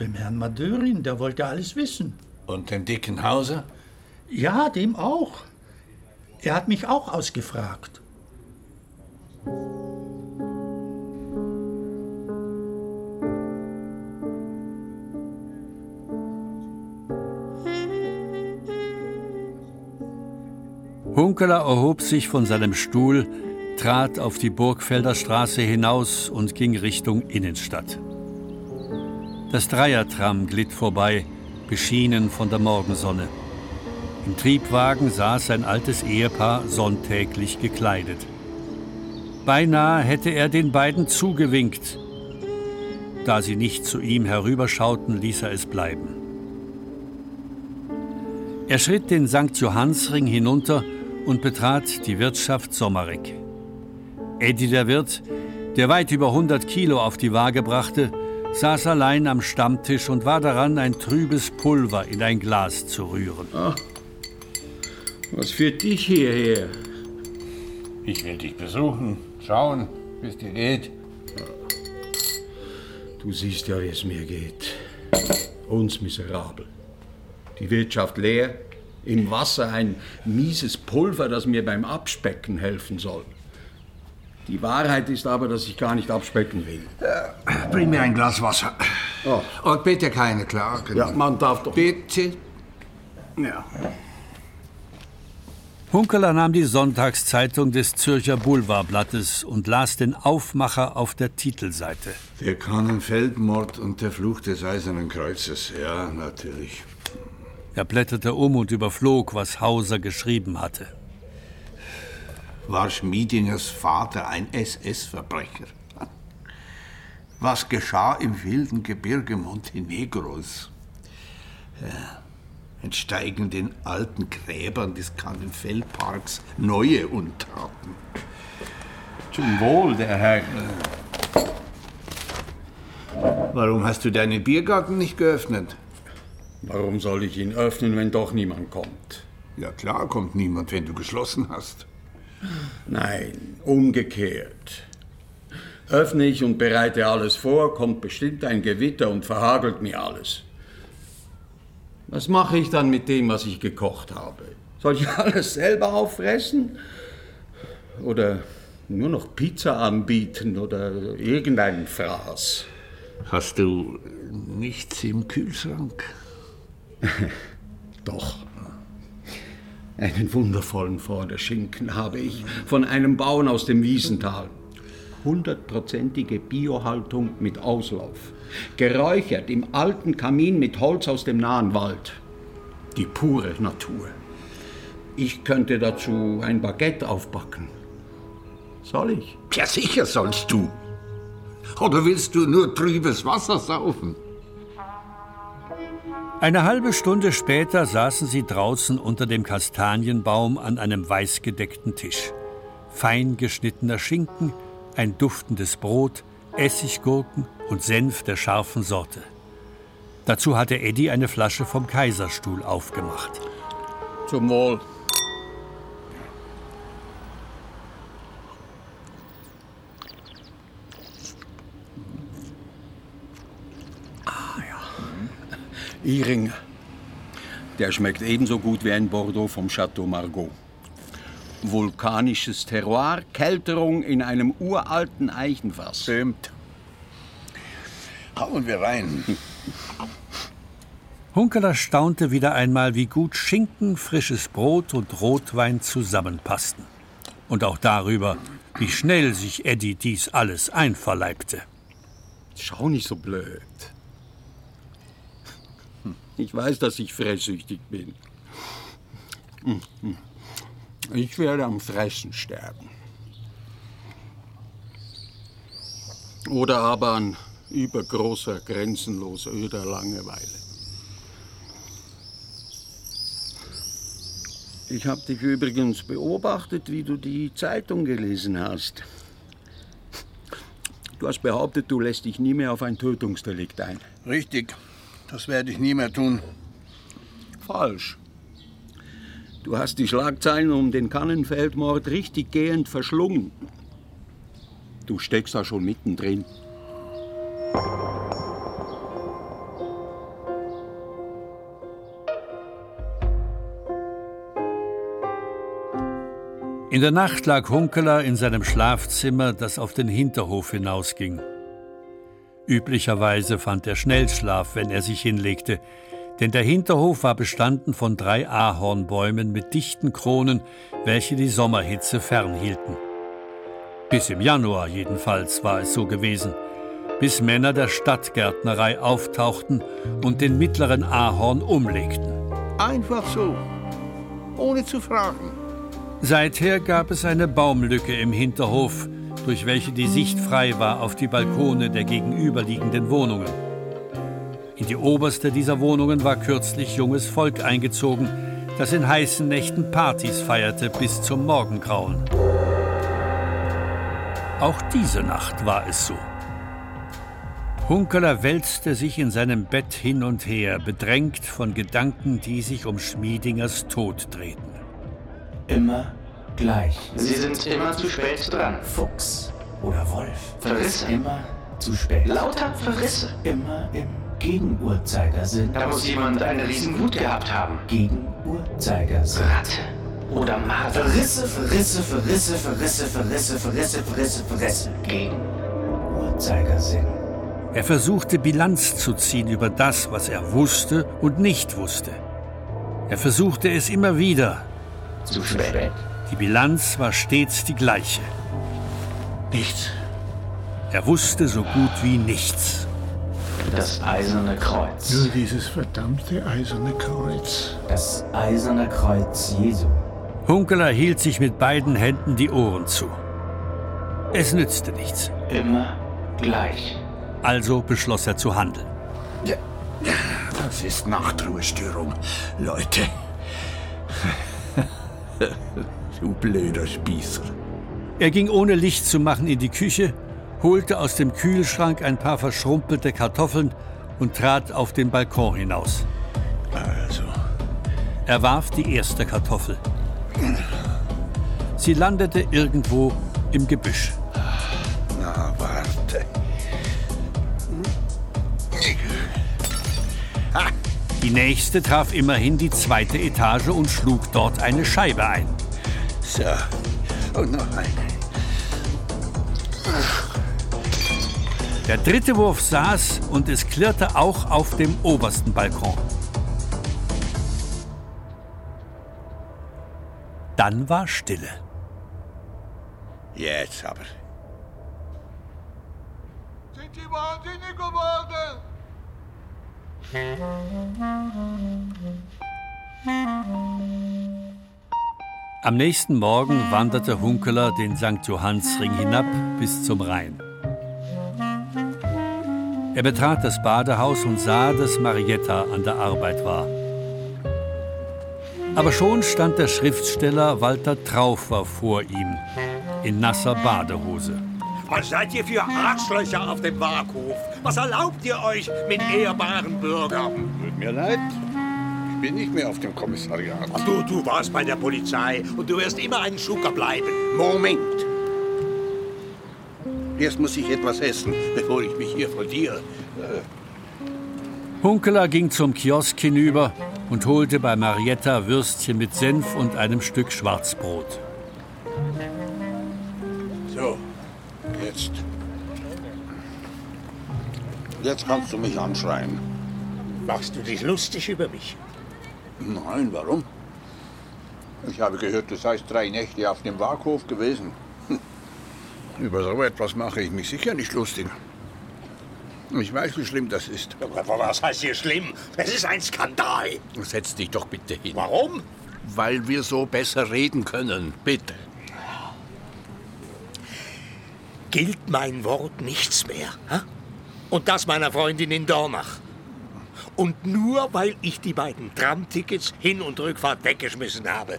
Speaker 12: Dem Herrn Madörin, der wollte alles wissen.
Speaker 14: Und dem dicken Hauser?
Speaker 12: Ja, dem auch. Er hat mich auch ausgefragt.
Speaker 3: Hunkeler erhob sich von seinem Stuhl, trat auf die Burgfelder Straße hinaus und ging Richtung Innenstadt. Das Dreiertram glitt vorbei, beschienen von der Morgensonne. Im Triebwagen saß ein altes Ehepaar sonntäglich gekleidet. Beinahe hätte er den beiden zugewinkt. Da sie nicht zu ihm herüberschauten, ließ er es bleiben. Er schritt den St. Johannsring hinunter und betrat die Wirtschaft Sommerek. Eddie der Wirt, der weit über 100 Kilo auf die Waage brachte, saß allein am Stammtisch und war daran, ein trübes Pulver in ein Glas zu rühren.
Speaker 9: Ah, was führt dich hierher?
Speaker 14: Ich will dich besuchen, schauen, wie es dir geht.
Speaker 9: Du siehst ja, wie es mir geht. Uns miserabel. Die Wirtschaft leer, im Wasser ein mieses Pulver, das mir beim Abspecken helfen soll. Die Wahrheit ist aber, dass ich gar nicht abspecken will.
Speaker 4: Bring mir ein Glas Wasser.
Speaker 9: Oh.
Speaker 4: Und bitte keine Klagen.
Speaker 9: Ja, man darf doch.
Speaker 4: Bitte. Ja.
Speaker 3: Hunkeler nahm die Sonntagszeitung des Zürcher Boulevardblattes und las den Aufmacher auf der Titelseite.
Speaker 4: Der Kannenfeldmord und der Fluch des Eisernen Kreuzes. Ja, natürlich.
Speaker 3: Er blätterte um und überflog, was Hauser geschrieben hatte.
Speaker 4: War Schmiedingers Vater ein SS-Verbrecher? Was geschah im wilden Gebirge Montenegros? Ja, entsteigen den alten Gräbern des Kannenfeldparks neue Untaten.
Speaker 14: Zum Wohl, der Herr.
Speaker 4: Warum hast du deinen Biergarten nicht geöffnet?
Speaker 9: Warum soll ich ihn öffnen, wenn doch niemand kommt?
Speaker 4: Ja klar kommt niemand, wenn du geschlossen hast.
Speaker 9: Nein, umgekehrt. Öffne ich und bereite alles vor, kommt bestimmt ein Gewitter und verhagelt mir alles. Was mache ich dann mit dem, was ich gekocht habe? Soll ich alles selber auffressen? Oder nur noch Pizza anbieten oder irgendeinen Fraß?
Speaker 4: Hast du nichts im Kühlschrank?
Speaker 9: Doch. Einen wundervollen Vorderschinken habe ich von einem Bauern aus dem Wiesental. Hundertprozentige Biohaltung mit Auslauf. Geräuchert im alten Kamin mit Holz aus dem nahen Wald. Die pure Natur. Ich könnte dazu ein Baguette aufbacken. Soll ich?
Speaker 4: Ja, sicher sollst du. Oder willst du nur trübes Wasser saufen?
Speaker 3: Eine halbe Stunde später saßen sie draußen unter dem Kastanienbaum an einem weißgedeckten Tisch. Fein geschnittener Schinken, ein duftendes Brot, Essiggurken und Senf der scharfen Sorte. Dazu hatte Eddie eine Flasche vom Kaiserstuhl aufgemacht.
Speaker 9: Zum Wohl. Ihring. Der schmeckt ebenso gut wie ein Bordeaux vom Chateau Margaux. Vulkanisches Terroir, Kälterung in einem uralten Eichenfass.
Speaker 4: Stimmt. Hauen wir rein.
Speaker 3: Hunkeler staunte wieder einmal, wie gut Schinken, frisches Brot und Rotwein zusammenpassten. Und auch darüber, wie schnell sich Eddie dies alles einverleibte.
Speaker 9: Schau nicht so blöd. Ich weiß, dass ich fresszüchtig bin. Ich werde am Fressen sterben. Oder aber an übergroßer, grenzenloser, öder Langeweile. Ich habe dich übrigens beobachtet, wie du die Zeitung gelesen hast. Du hast behauptet, du lässt dich nie mehr auf ein Tötungsdelikt ein.
Speaker 4: Richtig. Das werde ich nie mehr tun.
Speaker 9: Falsch. Du hast die Schlagzeilen um den Kannenfeldmord richtig gehend verschlungen. Du steckst da schon mittendrin.
Speaker 3: In der Nacht lag Hunkeler in seinem Schlafzimmer, das auf den Hinterhof hinausging. Üblicherweise fand er Schnellschlaf, wenn er sich hinlegte, denn der Hinterhof war bestanden von drei Ahornbäumen mit dichten Kronen, welche die Sommerhitze fernhielten. Bis im Januar jedenfalls war es so gewesen, bis Männer der Stadtgärtnerei auftauchten und den mittleren Ahorn umlegten.
Speaker 4: Einfach so. Ohne zu fragen.
Speaker 3: Seither gab es eine Baumlücke im Hinterhof, durch welche die Sicht frei war auf die Balkone der gegenüberliegenden Wohnungen. In die oberste dieser Wohnungen war kürzlich junges Volk eingezogen, das in heißen Nächten Partys feierte bis zum Morgengrauen. Auch diese Nacht war es so. Hunkeler wälzte sich in seinem Bett hin und her, bedrängt von Gedanken, die sich um Schmiedingers Tod drehten.
Speaker 15: Immer gleich. Sie sind immer zu spät dran. Fuchs oder Wolf. Verrisse. Immer zu spät. Lauter Verrisse. Immer im Gegenuhrzeigersinn. Da muss jemand eine Riesenwut gehabt haben. Gegenuhrzeigersinn. Ratte oder Marder. Verrisse, Verrisse, Verrisse, Verrisse, Verrisse, Verrisse, Verrisse, Verrisse. Gegenuhrzeigersinn.
Speaker 3: Er versuchte Bilanz zu ziehen über das, was er wusste und nicht wusste. Er versuchte es immer wieder.
Speaker 15: Zu spät.
Speaker 3: Die Bilanz war stets die gleiche.
Speaker 15: Nichts.
Speaker 3: Er wusste so gut wie nichts.
Speaker 15: Das eiserne Kreuz.
Speaker 4: Nur dieses verdammte eiserne Kreuz.
Speaker 15: Das eiserne Kreuz Jesu.
Speaker 3: Hunkeler hielt sich mit beiden Händen die Ohren zu. Es nützte nichts.
Speaker 15: Immer gleich.
Speaker 3: Also beschloss er zu handeln.
Speaker 4: Ja, das ist Nachtruhestörung, Leute. du blöder Spießer.
Speaker 3: Er ging ohne Licht zu machen in die Küche, holte aus dem Kühlschrank ein paar verschrumpelte Kartoffeln und trat auf den Balkon hinaus.
Speaker 4: Also.
Speaker 3: Er warf die erste Kartoffel. Sie landete irgendwo im Gebüsch.
Speaker 4: Na, warte.
Speaker 3: Die nächste traf immerhin die zweite Etage und schlug dort eine Scheibe ein.
Speaker 4: So, und noch eine.
Speaker 3: Der dritte Wurf saß und es klirrte auch auf dem obersten Balkon. Dann war Stille.
Speaker 4: Jetzt aber.
Speaker 16: Sind Sie wahnsinnig geworden?
Speaker 3: Am nächsten Morgen wanderte Hunkeler den St. Johannsring hinab bis zum Rhein. Er betrat das Badehaus und sah, dass Marietta an der Arbeit war. Aber schon stand der Schriftsteller Walter Traufer vor ihm, in nasser Badehose.
Speaker 17: Was seid ihr für Arschlöcher auf dem Markhof? Was erlaubt ihr euch mit ehrbaren Bürgern?
Speaker 4: Tut mir leid. Ich bin nicht mehr auf dem Kommissariat.
Speaker 17: Ach, du, du warst bei der Polizei und du wirst immer ein Schucker bleiben.
Speaker 4: Moment. Erst muss ich etwas essen, bevor ich mich hier von dir. Äh,
Speaker 3: Hunkeler ging zum Kiosk hinüber und holte bei Marietta Würstchen mit Senf und einem Stück Schwarzbrot.
Speaker 4: so, jetzt. Jetzt kannst du mich anschreien.
Speaker 17: Machst du dich lustig über mich?
Speaker 4: Nein, warum? Ich habe gehört, du seist drei Nächte auf dem Waghof gewesen. Hm. Über so etwas mache ich mich sicher nicht lustig. Ich weiß, wie schlimm das ist.
Speaker 17: Was heißt hier schlimm? Es ist ein Skandal.
Speaker 4: Setz dich doch bitte hin.
Speaker 17: Warum?
Speaker 9: Weil wir so besser reden können. Bitte.
Speaker 17: Gilt mein Wort nichts mehr? hä? Und das meiner Freundin in Dornach. Und nur weil ich die beiden Tramtickets Hin- und Rückfahrt weggeschmissen habe.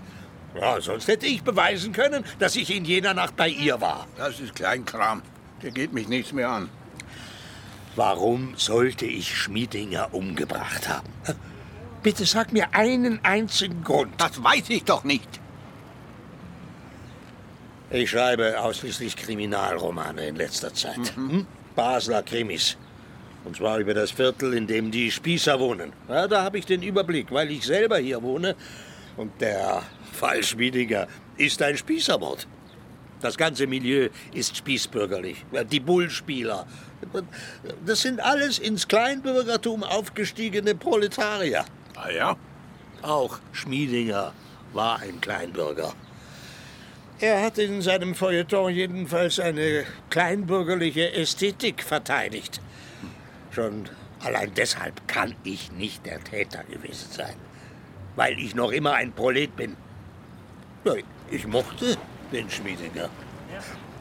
Speaker 17: Ja, sonst hätte ich beweisen können, dass ich in jener Nacht bei ihr war.
Speaker 9: Das ist Kleinkram. Der geht mich nichts mehr an.
Speaker 17: Warum sollte ich Schmiedinger umgebracht haben? Bitte sag mir einen einzigen Grund.
Speaker 9: Das weiß ich doch nicht.
Speaker 17: Ich schreibe ausschließlich Kriminalromane in letzter Zeit. Hm? Basler Krimis. Und zwar über das Viertel, in dem die Spießer wohnen. Ja, da habe ich den Überblick, weil ich selber hier wohne. Und der Fall Schmiedinger ist ein Spießermord. Das ganze Milieu ist spießbürgerlich. Die Bullspieler. Das sind alles ins Kleinbürgertum aufgestiegene Proletarier.
Speaker 9: Ah ja?
Speaker 17: Auch Schmiedinger war ein Kleinbürger. Er hat in seinem Feuilleton jedenfalls eine kleinbürgerliche Ästhetik verteidigt. Schon allein deshalb kann ich nicht der Täter gewesen sein. Weil ich noch immer ein Prolet bin. Ich mochte den Schmiedinger.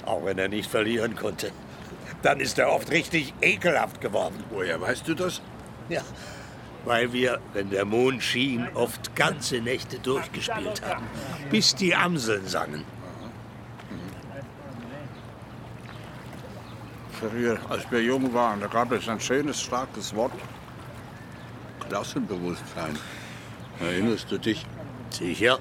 Speaker 17: Auch wenn er nicht verlieren konnte. Dann ist er oft richtig ekelhaft geworden.
Speaker 9: Woher weißt du das?
Speaker 17: Ja, weil wir, wenn der Mond schien, oft ganze Nächte durchgespielt haben, bis die Amseln sangen.
Speaker 9: Früher, als wir jung waren, da gab es ein schönes, starkes Wort. Klassenbewusstsein. Erinnerst du dich?
Speaker 17: Sicher.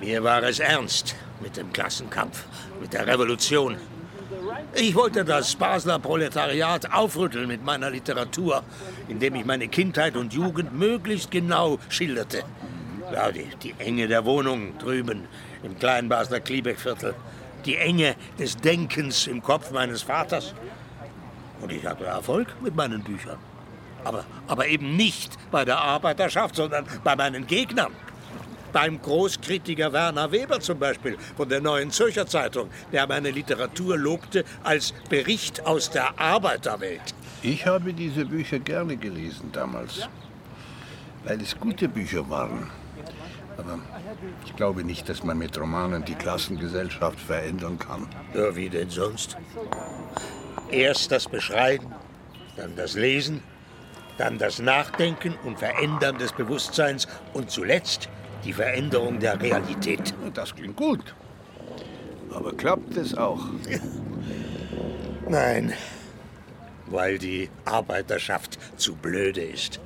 Speaker 17: Mir war es ernst mit dem Klassenkampf, mit der Revolution. Ich wollte das Basler Proletariat aufrütteln mit meiner Literatur, indem ich meine Kindheit und Jugend möglichst genau schilderte. Ja, die, die Enge der Wohnung drüben im kleinen Basler Kliebeck-Viertel. Die Enge des Denkens im Kopf meines Vaters. Und ich hatte Erfolg mit meinen Büchern. Aber, aber eben nicht bei der Arbeiterschaft, sondern bei meinen Gegnern. Beim Großkritiker Werner Weber zum Beispiel von der Neuen Zürcher Zeitung, der meine Literatur lobte als Bericht aus der Arbeiterwelt.
Speaker 9: Ich habe diese Bücher gerne gelesen damals, weil es gute Bücher waren. Aber ich glaube nicht, dass man mit Romanen die Klassengesellschaft verändern kann.
Speaker 17: Ja, wie denn sonst? Erst das Beschreiben, dann das Lesen, dann das Nachdenken und Verändern des Bewusstseins und zuletzt die Veränderung der Realität.
Speaker 9: Das klingt gut. Aber klappt es auch?
Speaker 17: Nein, weil die Arbeiterschaft zu blöde ist.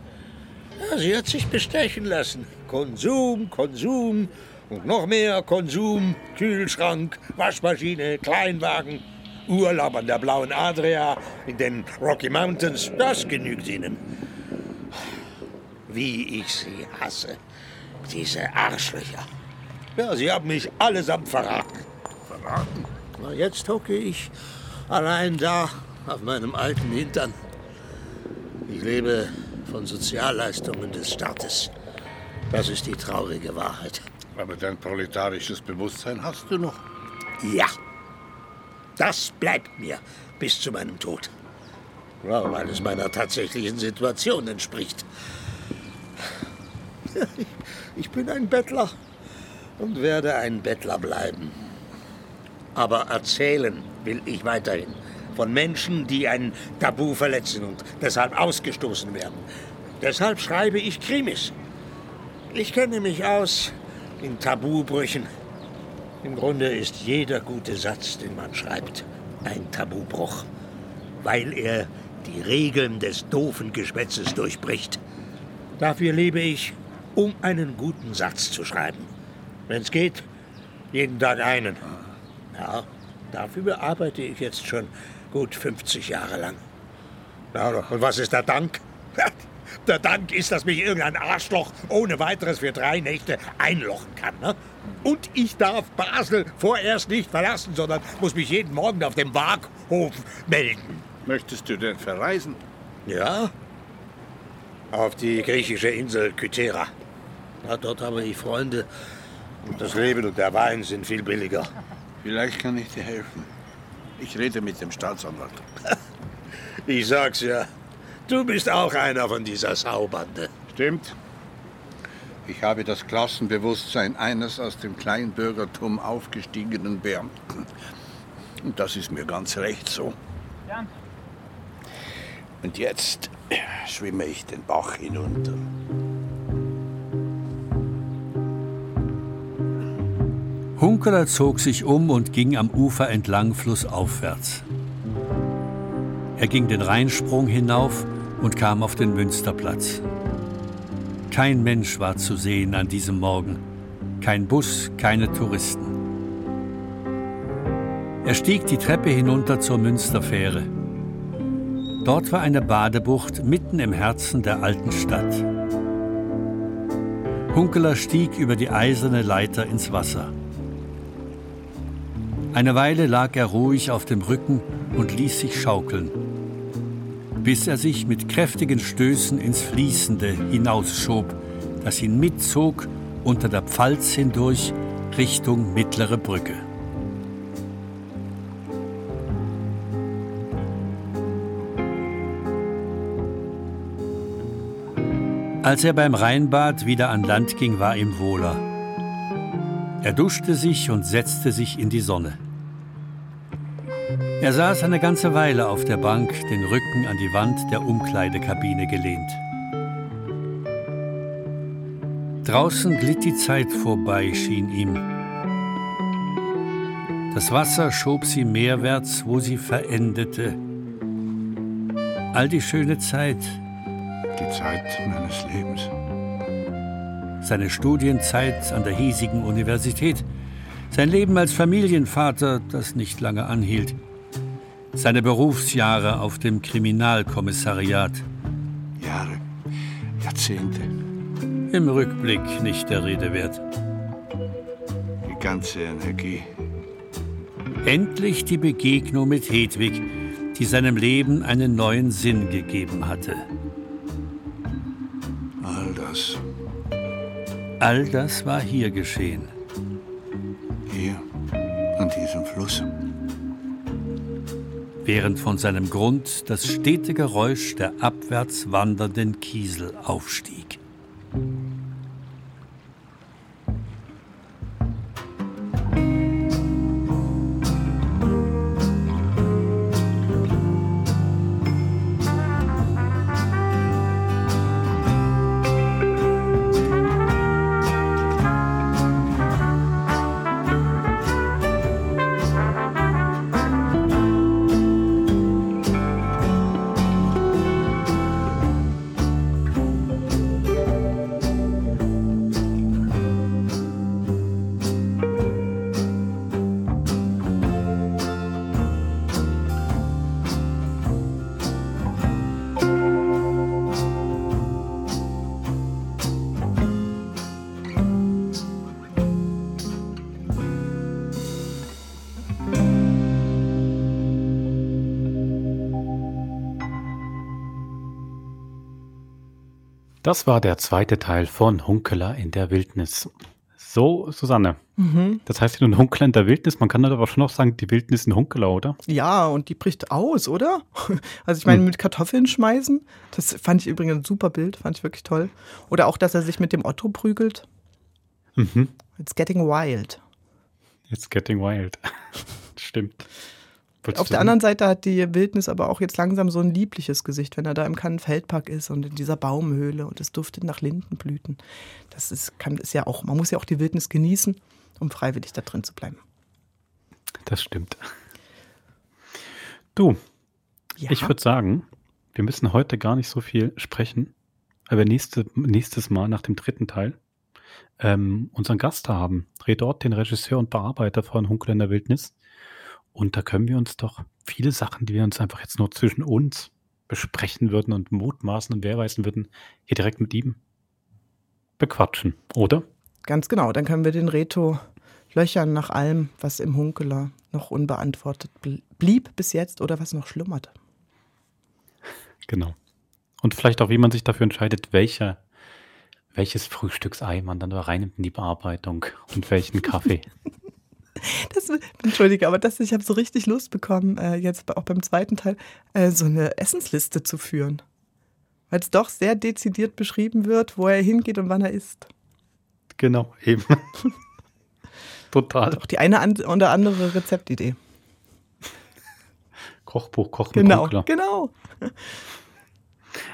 Speaker 17: Ja, sie hat sich bestechen lassen. Konsum, Konsum und noch mehr Konsum. Kühlschrank, Waschmaschine, Kleinwagen, Urlaub an der blauen Adria, in den Rocky Mountains. Das genügt ihnen. Wie ich sie hasse. Diese Arschlöcher. Ja, sie haben mich allesamt verraten. Verraten? Na, jetzt hocke ich allein da auf meinem alten Hintern. Ich lebe von Sozialleistungen des Staates. Das ist die traurige Wahrheit.
Speaker 9: Aber dein proletarisches Bewusstsein hast du noch.
Speaker 17: Ja, das bleibt mir bis zu meinem Tod. Ja, weil es meiner tatsächlichen Situation entspricht. Ich, ich bin ein Bettler und werde ein Bettler bleiben. Aber erzählen will ich weiterhin von Menschen, die ein Tabu verletzen und deshalb ausgestoßen werden. Deshalb schreibe ich Krimis. Ich kenne mich aus in Tabubrüchen. Im Grunde ist jeder gute Satz, den man schreibt, ein Tabubruch, weil er die Regeln des doofen Geschwätzes durchbricht. Dafür lebe ich, um einen guten Satz zu schreiben. Wenn es geht, jeden Tag einen. Ja, dafür arbeite ich jetzt schon gut 50 Jahre lang. Ja, und was ist der Dank? Der Dank ist, dass mich irgendein Arschloch ohne weiteres für drei Nächte einlochen kann. Ne? Und ich darf Basel vorerst nicht verlassen, sondern muss mich jeden Morgen auf dem Waaghof melden.
Speaker 9: Möchtest du denn verreisen?
Speaker 17: Ja, auf die griechische Insel Kythera. Ja, dort habe ich Freunde und das Leben und der Wein sind viel billiger.
Speaker 9: Vielleicht kann ich dir helfen. Ich rede mit dem Staatsanwalt.
Speaker 17: Ich sag's ja, du bist auch einer von dieser Saubande.
Speaker 9: Stimmt.
Speaker 4: Ich habe das Klassenbewusstsein eines aus dem Kleinbürgertum aufgestiegenen Beamten. Und das ist mir ganz recht so. Und jetzt schwimme ich den Bach hinunter.
Speaker 3: Hunkeler zog sich um und ging am Ufer entlang flussaufwärts. Er ging den Rheinsprung hinauf und kam auf den Münsterplatz. Kein Mensch war zu sehen an diesem Morgen. Kein Bus, keine Touristen. Er stieg die Treppe hinunter zur Münsterfähre. Dort war eine Badebucht mitten im Herzen der alten Stadt. Hunkeler stieg über die eiserne Leiter ins Wasser. Eine Weile lag er ruhig auf dem Rücken und ließ sich schaukeln, bis er sich mit kräftigen Stößen ins Fließende hinausschob, das ihn mitzog unter der Pfalz hindurch Richtung Mittlere Brücke. Als er beim Rheinbad wieder an Land ging, war ihm wohler. Er duschte sich und setzte sich in die Sonne. Er saß eine ganze Weile auf der Bank, den Rücken an die Wand der Umkleidekabine gelehnt. Draußen glitt die Zeit vorbei, schien ihm. Das Wasser schob sie meerwärts, wo sie verendete. All die schöne Zeit,
Speaker 4: Die Zeit meines Lebens.
Speaker 3: seine Studienzeit an der hiesigen Universität, sein Leben als Familienvater, das nicht lange anhielt, seine Berufsjahre auf dem Kriminalkommissariat.
Speaker 4: Jahre, Jahrzehnte.
Speaker 3: Im Rückblick nicht der Rede wert.
Speaker 4: Die ganze Energie.
Speaker 3: Endlich die Begegnung mit Hedwig, die seinem Leben einen neuen Sinn gegeben hatte.
Speaker 4: All das
Speaker 3: All das war hier geschehen.
Speaker 4: hier an diesem Fluss.
Speaker 3: Während von seinem Grund das stete Geräusch der abwärts wandernden Kiesel aufstieg.
Speaker 1: Das war der zweite Teil von Hunkeler in der Wildnis. So, Susanne.
Speaker 2: Mhm.
Speaker 1: Das heißt nur Hunkeler in der Wildnis, man kann aber schon noch sagen, die Wildnis in Hunkeler, oder?
Speaker 2: Ja, und die bricht aus, oder? Also ich meine,
Speaker 1: Hm.
Speaker 2: mit Kartoffeln schmeißen, das fand ich übrigens ein super Bild, fand ich wirklich toll. Oder auch, dass er sich mit dem Otto prügelt.
Speaker 1: Mhm.
Speaker 2: It's getting wild.
Speaker 1: It's getting wild. Stimmt. Wolltest
Speaker 2: Auf der anderen Seite hat die Wildnis aber auch jetzt langsam so ein liebliches Gesicht, wenn er da im Kannenfeldpark ist und in dieser Baumhöhle und es duftet nach Lindenblüten. Das ist, kann, ist ja auch, man muss ja auch die Wildnis genießen, um freiwillig da drin zu bleiben.
Speaker 1: Das stimmt. Du,
Speaker 2: Ja.
Speaker 1: ich würde sagen, wir müssen heute gar nicht so viel sprechen, weil wir nächste, nächstes Mal nach dem dritten Teil ähm, unseren Gast haben. Redort, den Regisseur und Bearbeiter von Hunkel in der Wildnis. Und da können wir uns doch viele Sachen, die wir uns einfach jetzt nur zwischen uns besprechen würden und mutmaßen und werweisen würden, hier direkt mit ihm bequatschen, oder?
Speaker 2: Ganz genau, dann können wir den Reto löchern nach allem, was im Hunkeler noch unbeantwortet bl- blieb bis jetzt oder was noch schlummert.
Speaker 1: Genau. Und vielleicht auch, wie man sich dafür entscheidet, welcher, welches Frühstücksei man dann da reinnimmt in die Bearbeitung und welchen Kaffee.
Speaker 2: Das, Entschuldige, aber das, ich habe so richtig Lust bekommen, äh, jetzt auch beim zweiten Teil, äh, so eine Essensliste zu führen. Weil es doch sehr dezidiert beschrieben wird, wo er hingeht und wann er isst.
Speaker 1: Genau, eben. Total.
Speaker 2: Auch die eine an oder andere Rezeptidee.
Speaker 1: Kochbuch, Koch mit
Speaker 2: Genau,
Speaker 1: Hunkler.
Speaker 2: genau.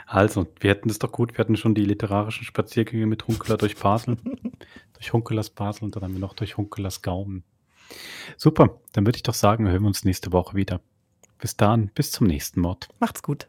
Speaker 1: Also, wir hätten das doch gut. Wir hatten schon die literarischen Spaziergänge mit Hunkeler durch Basel, durch Hunkelers Basel und dann haben wir noch durch Hunkelers Gaumen. Super, dann würde ich doch sagen, hören wir uns nächste Woche wieder. Bis dann, bis zum nächsten Mord.
Speaker 2: Macht's gut.